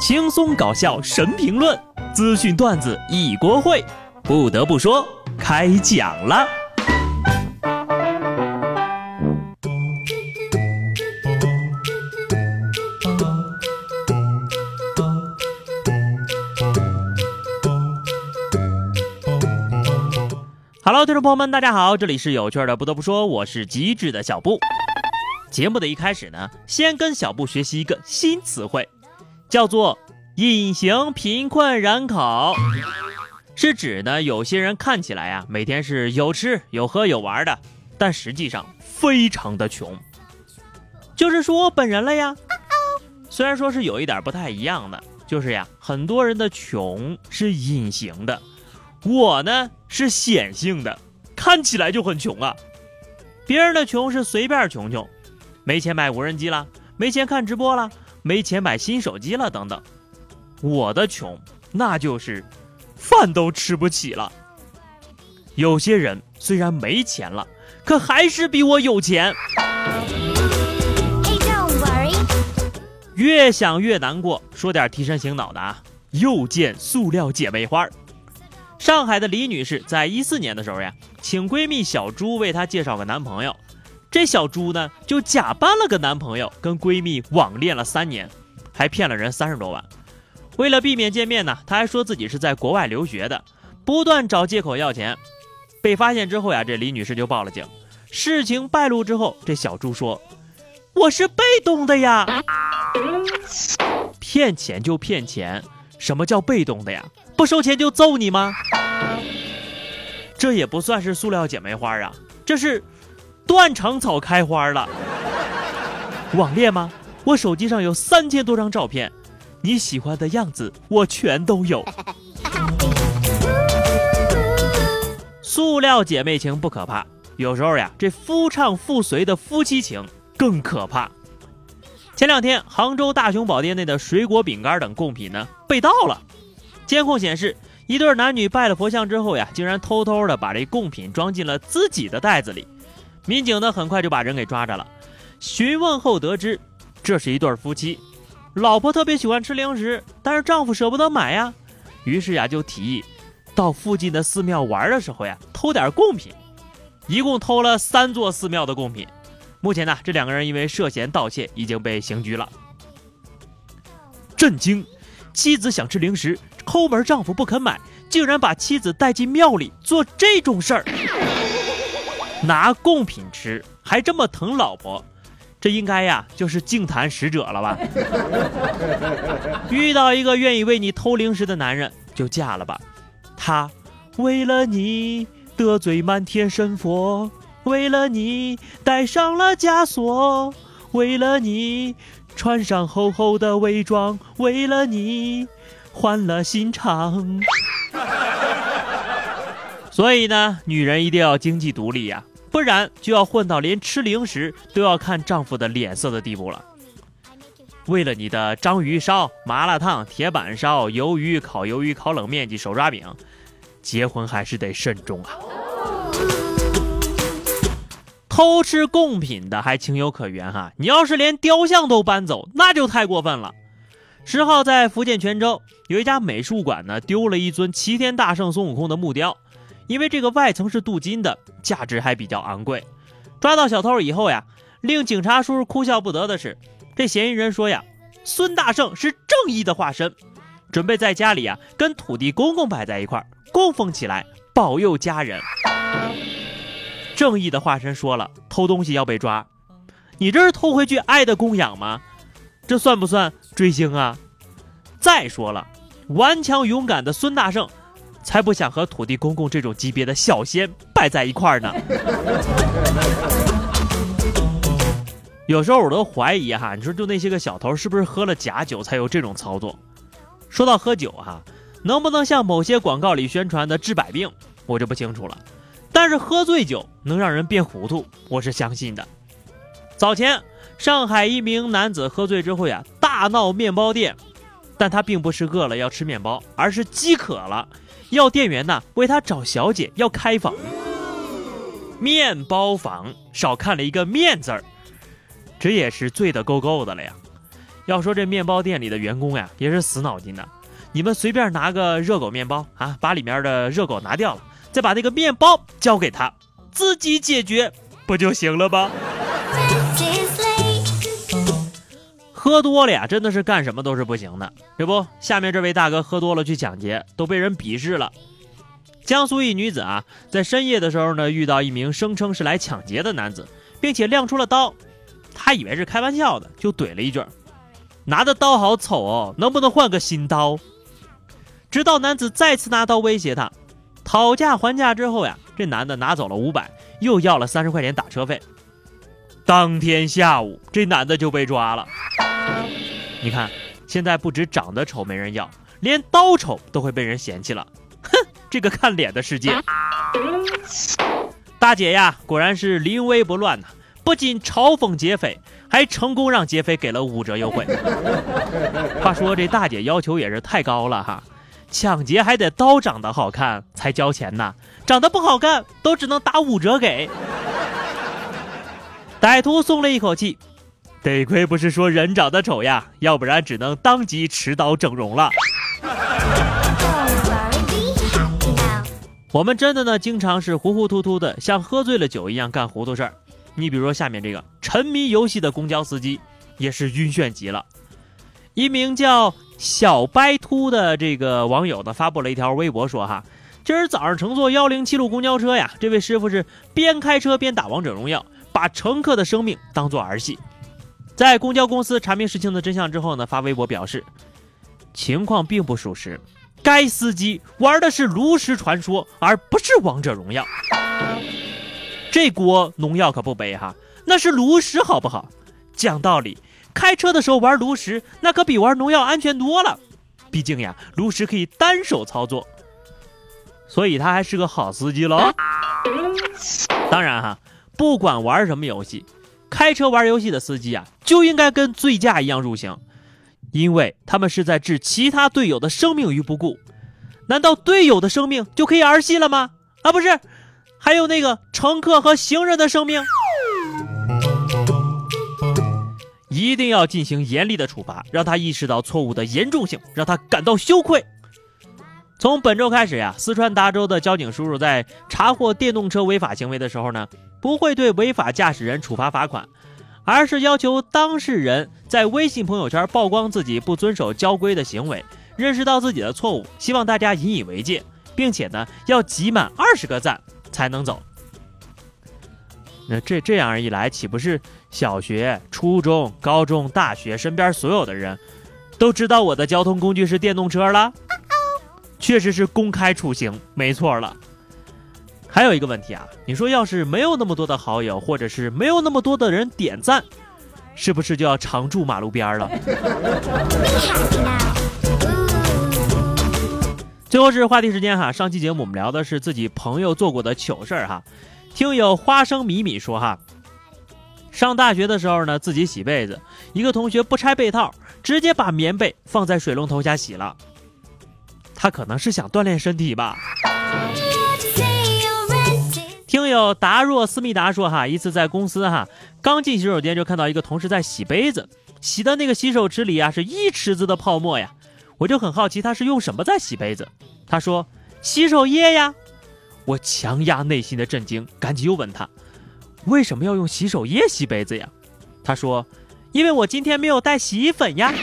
轻松搞笑神评论，资讯段子一锅烩。不得不说，开讲了。Hello，听众朋友们，大家好，这里是有趣的。不得不说，我是机智的小布。节目的一开始呢，先跟小布学习一个新词汇，叫做“隐形贫困人口”，是指呢有些人看起来啊每天是有吃有喝有玩的，但实际上非常的穷。就是说我本人了呀。虽然说是有一点不太一样的，就是呀，很多人的穷是隐形的，我呢是显性的，看起来就很穷啊。别人的穷是随便穷穷。没钱买无人机了，没钱看直播了，没钱买新手机了，等等。我的穷，那就是饭都吃不起了。有些人虽然没钱了，可还是比我有钱。越想越难过，说点提神醒脑的啊！又见塑料姐妹花。上海的李女士在一四年的时候呀，请闺蜜小朱为她介绍个男朋友。这小朱呢，就假扮了个男朋友，跟闺蜜网恋了三年，还骗了人三十多万。为了避免见面呢，她还说自己是在国外留学的，不断找借口要钱。被发现之后呀，这李女士就报了警。事情败露之后，这小朱说：“我是被动的呀，骗钱就骗钱，什么叫被动的呀？不收钱就揍你吗？这也不算是塑料姐妹花啊，这是。”断肠草开花了，网恋吗？我手机上有三千多张照片，你喜欢的样子我全都有。塑料姐妹情不可怕，有时候呀，这夫唱妇随的夫妻情更可怕。前两天，杭州大雄宝殿内的水果、饼干等贡品呢被盗了，监控显示，一对男女拜了佛像之后呀，竟然偷偷的把这贡品装进了自己的袋子里。民警呢很快就把人给抓着了，询问后得知，这是一对夫妻，老婆特别喜欢吃零食，但是丈夫舍不得买呀，于是呀就提议，到附近的寺庙玩的时候呀偷点贡品，一共偷了三座寺庙的贡品，目前呢这两个人因为涉嫌盗窃已经被刑拘了。震惊，妻子想吃零食，抠门丈夫不肯买，竟然把妻子带进庙里做这种事儿。拿贡品吃，还这么疼老婆，这应该呀就是净坛使者了吧？遇到一个愿意为你偷零食的男人，就嫁了吧。他为了你得罪满天神佛，为了你戴上了枷锁，为了你穿上厚厚的伪装，为了你换了心肠。所以呢，女人一定要经济独立呀。不然就要混到连吃零食都要看丈夫的脸色的地步了。为了你的章鱼烧、麻辣烫、铁板烧、鱿鱼烤鱿鱼、烤冷面及手抓饼，结婚还是得慎重啊！偷吃贡品的还情有可原哈，你要是连雕像都搬走，那就太过分了。十号在福建泉州有一家美术馆呢，丢了一尊齐天大圣孙悟空的木雕。因为这个外层是镀金的，价值还比较昂贵。抓到小偷以后呀，令警察叔叔哭笑不得的是，这嫌疑人说呀，孙大圣是正义的化身，准备在家里啊跟土地公公摆在一块儿供奉起来，保佑家人。正义的化身说了，偷东西要被抓，你这是偷回去爱的供养吗？这算不算追星啊？再说了，顽强勇敢的孙大圣。才不想和土地公公这种级别的小仙摆在一块儿呢。有时候我都怀疑哈，你说就那些个小偷是不是喝了假酒才有这种操作？说到喝酒哈，能不能像某些广告里宣传的治百病，我就不清楚了。但是喝醉酒能让人变糊涂，我是相信的。早前上海一名男子喝醉之后呀，大闹面包店，但他并不是饿了要吃面包，而是饥渴了。要店员呢为他找小姐，要开房。面包房少看了一个面字儿，这也是醉得够够的了呀。要说这面包店里的员工呀，也是死脑筋的。你们随便拿个热狗面包啊，把里面的热狗拿掉了，再把那个面包交给他，自己解决不就行了吗？喝多了呀，真的是干什么都是不行的。这不，下面这位大哥喝多了去抢劫，都被人鄙视了。江苏一女子啊，在深夜的时候呢，遇到一名声称是来抢劫的男子，并且亮出了刀，她以为是开玩笑的，就怼了一句：“拿的刀好丑哦，能不能换个新刀？”直到男子再次拿刀威胁她，讨价还价之后呀，这男的拿走了五百，又要了三十块钱打车费。当天下午，这男的就被抓了。你看，现在不止长得丑没人要，连刀丑都会被人嫌弃了。哼，这个看脸的世界。大姐呀，果然是临危不乱呐！不仅嘲讽劫匪，还成功让劫匪给了五折优惠。话说这大姐要求也是太高了哈，抢劫还得刀长得好看才交钱呢，长得不好看都只能打五折给。歹徒松了一口气。得亏不是说人长得丑呀，要不然只能当即持刀整容了。我们真的呢，经常是糊糊涂涂的，像喝醉了酒一样干糊涂事儿。你比如说下面这个沉迷游戏的公交司机，也是晕眩极了。一名叫小白秃的这个网友呢，发布了一条微博说：“哈，今儿早上乘坐幺零七路公交车呀，这位师傅是边开车边打王者荣耀，把乘客的生命当做儿戏。”在公交公司查明事情的真相之后呢，发微博表示情况并不属实，该司机玩的是炉石传说，而不是王者荣耀。这锅农药可不背哈，那是炉石好不好？讲道理，开车的时候玩炉石，那可比玩农药安全多了。毕竟呀，炉石可以单手操作，所以他还是个好司机喽。当然哈，不管玩什么游戏。开车玩游戏的司机啊，就应该跟醉驾一样入刑，因为他们是在置其他队友的生命于不顾。难道队友的生命就可以儿戏了吗？啊，不是，还有那个乘客和行人的生命，一定要进行严厉的处罚，让他意识到错误的严重性，让他感到羞愧。从本周开始呀，四川达州的交警叔叔在查获电动车违法行为的时候呢。不会对违法驾驶人处罚罚款，而是要求当事人在微信朋友圈曝光自己不遵守交规的行为，认识到自己的错误，希望大家引以为戒，并且呢要集满二十个赞才能走。那这这样一来，岂不是小学、初中、高中、大学身边所有的人都知道我的交通工具是电动车了？确实是公开出行，没错了。还有一个问题啊，你说要是没有那么多的好友，或者是没有那么多的人点赞，是不是就要常住马路边了？最后是话题时间哈，上期节目我们聊的是自己朋友做过的糗事儿哈。听友花生米米说哈，上大学的时候呢，自己洗被子，一个同学不拆被套，直接把棉被放在水龙头下洗了，他可能是想锻炼身体吧。听友达若思密达说哈，一次在公司哈，刚进洗手间就看到一个同事在洗杯子，洗的那个洗手池里啊是一池子的泡沫呀，我就很好奇他是用什么在洗杯子。他说洗手液呀，我强压内心的震惊，赶紧又问他为什么要用洗手液洗杯子呀？他说因为我今天没有带洗衣粉呀。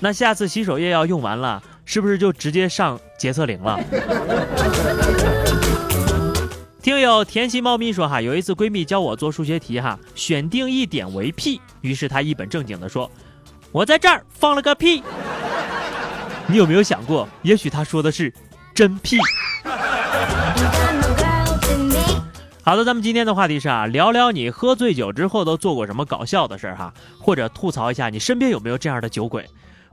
那下次洗手液要用完了，是不是就直接上洁厕灵了？听友甜心猫咪说哈，有一次闺蜜教我做数学题哈，选定一点为 P，于是她一本正经的说：“我在这儿放了个屁。”你有没有想过，也许她说的是真屁？好的，咱们今天的话题是啊，聊聊你喝醉酒之后都做过什么搞笑的事儿哈，或者吐槽一下你身边有没有这样的酒鬼。